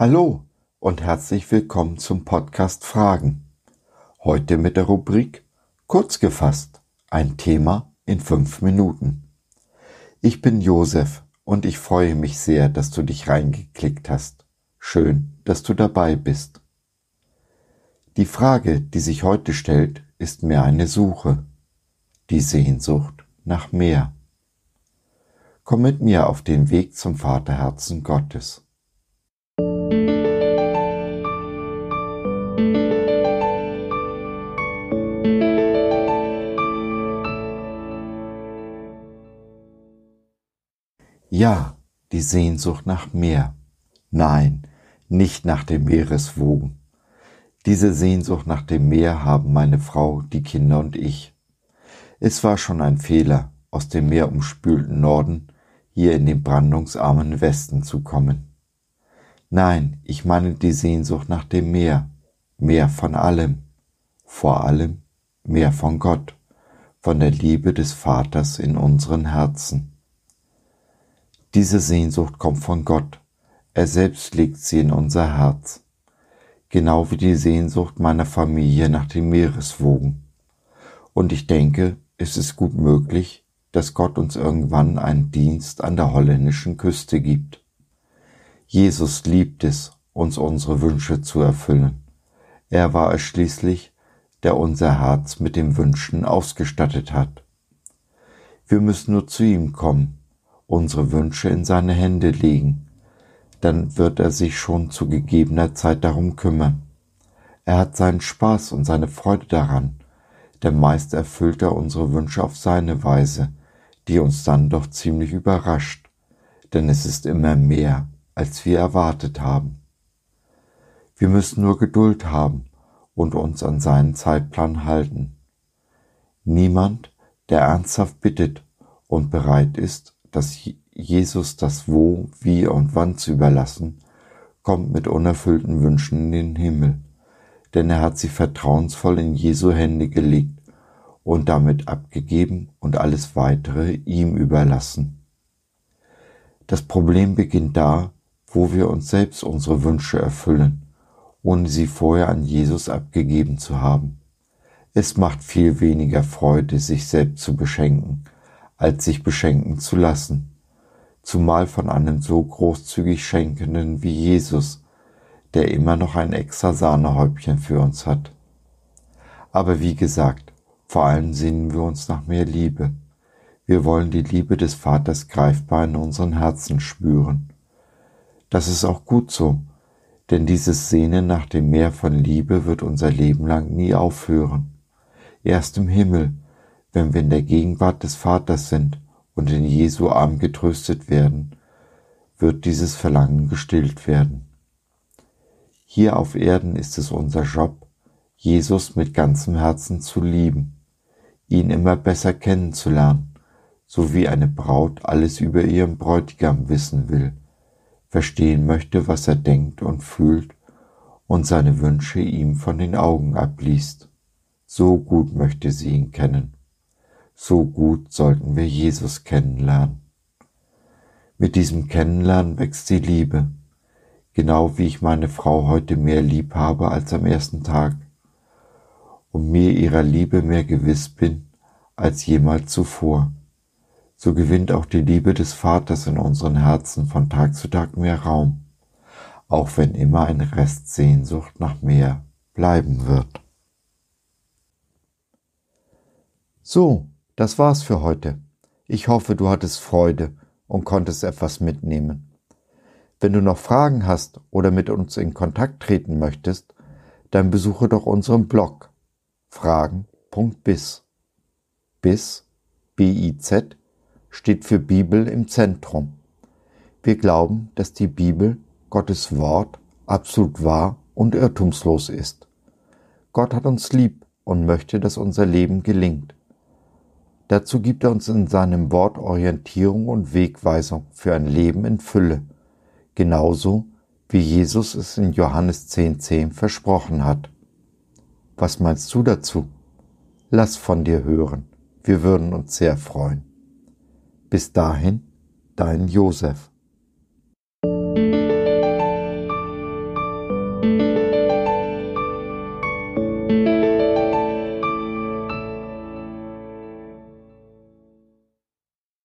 Hallo und herzlich willkommen zum Podcast Fragen. Heute mit der Rubrik Kurz gefasst, ein Thema in fünf Minuten. Ich bin Josef und ich freue mich sehr, dass du dich reingeklickt hast. Schön, dass du dabei bist. Die Frage, die sich heute stellt, ist mehr eine Suche, die Sehnsucht nach mehr. Komm mit mir auf den Weg zum Vaterherzen Gottes. Ja, die Sehnsucht nach mehr. Nein, nicht nach dem Meereswogen. Diese Sehnsucht nach dem Meer haben meine Frau, die Kinder und ich. Es war schon ein Fehler, aus dem meerumspülten Norden hier in den brandungsarmen Westen zu kommen. Nein, ich meine die Sehnsucht nach dem Meer, mehr von allem, vor allem mehr von Gott, von der Liebe des Vaters in unseren Herzen. Diese Sehnsucht kommt von Gott. Er selbst legt sie in unser Herz. Genau wie die Sehnsucht meiner Familie nach den Meereswogen. Und ich denke, es ist gut möglich, dass Gott uns irgendwann einen Dienst an der holländischen Küste gibt. Jesus liebt es, uns unsere Wünsche zu erfüllen. Er war es schließlich, der unser Herz mit den Wünschen ausgestattet hat. Wir müssen nur zu ihm kommen unsere Wünsche in seine Hände legen, dann wird er sich schon zu gegebener Zeit darum kümmern. Er hat seinen Spaß und seine Freude daran, denn meist erfüllt er unsere Wünsche auf seine Weise, die uns dann doch ziemlich überrascht, denn es ist immer mehr, als wir erwartet haben. Wir müssen nur Geduld haben und uns an seinen Zeitplan halten. Niemand, der ernsthaft bittet und bereit ist, dass Jesus das Wo, Wie und Wann zu überlassen, kommt mit unerfüllten Wünschen in den Himmel, denn er hat sie vertrauensvoll in Jesu Hände gelegt und damit abgegeben und alles weitere ihm überlassen. Das Problem beginnt da, wo wir uns selbst unsere Wünsche erfüllen, ohne sie vorher an Jesus abgegeben zu haben. Es macht viel weniger Freude, sich selbst zu beschenken, als sich beschenken zu lassen, zumal von einem so großzügig Schenkenden wie Jesus, der immer noch ein extra Sahnehäubchen für uns hat. Aber wie gesagt, vor allem sehnen wir uns nach mehr Liebe. Wir wollen die Liebe des Vaters greifbar in unseren Herzen spüren. Das ist auch gut so, denn dieses Sehnen nach dem Meer von Liebe wird unser Leben lang nie aufhören. Erst im Himmel wenn wir in der Gegenwart des Vaters sind und in Jesu Arm getröstet werden, wird dieses Verlangen gestillt werden. Hier auf Erden ist es unser Job, Jesus mit ganzem Herzen zu lieben, ihn immer besser kennenzulernen, so wie eine Braut alles über ihren Bräutigam wissen will, verstehen möchte, was er denkt und fühlt und seine Wünsche ihm von den Augen abliest. So gut möchte sie ihn kennen. So gut sollten wir Jesus kennenlernen. Mit diesem Kennenlernen wächst die Liebe, genau wie ich meine Frau heute mehr lieb habe als am ersten Tag und mir ihrer Liebe mehr gewiss bin als jemals zuvor. So gewinnt auch die Liebe des Vaters in unseren Herzen von Tag zu Tag mehr Raum, auch wenn immer ein Rest Sehnsucht nach mehr bleiben wird. So, das war's für heute. Ich hoffe, du hattest Freude und konntest etwas mitnehmen. Wenn du noch Fragen hast oder mit uns in Kontakt treten möchtest, dann besuche doch unseren Blog fragen.biz. Biz, B-I-Z, steht für Bibel im Zentrum. Wir glauben, dass die Bibel, Gottes Wort, absolut wahr und irrtumslos ist. Gott hat uns lieb und möchte, dass unser Leben gelingt. Dazu gibt er uns in seinem Wort Orientierung und Wegweisung für ein Leben in Fülle, genauso wie Jesus es in Johannes 10.10 10 versprochen hat. Was meinst du dazu? Lass von dir hören, wir würden uns sehr freuen. Bis dahin, dein Josef.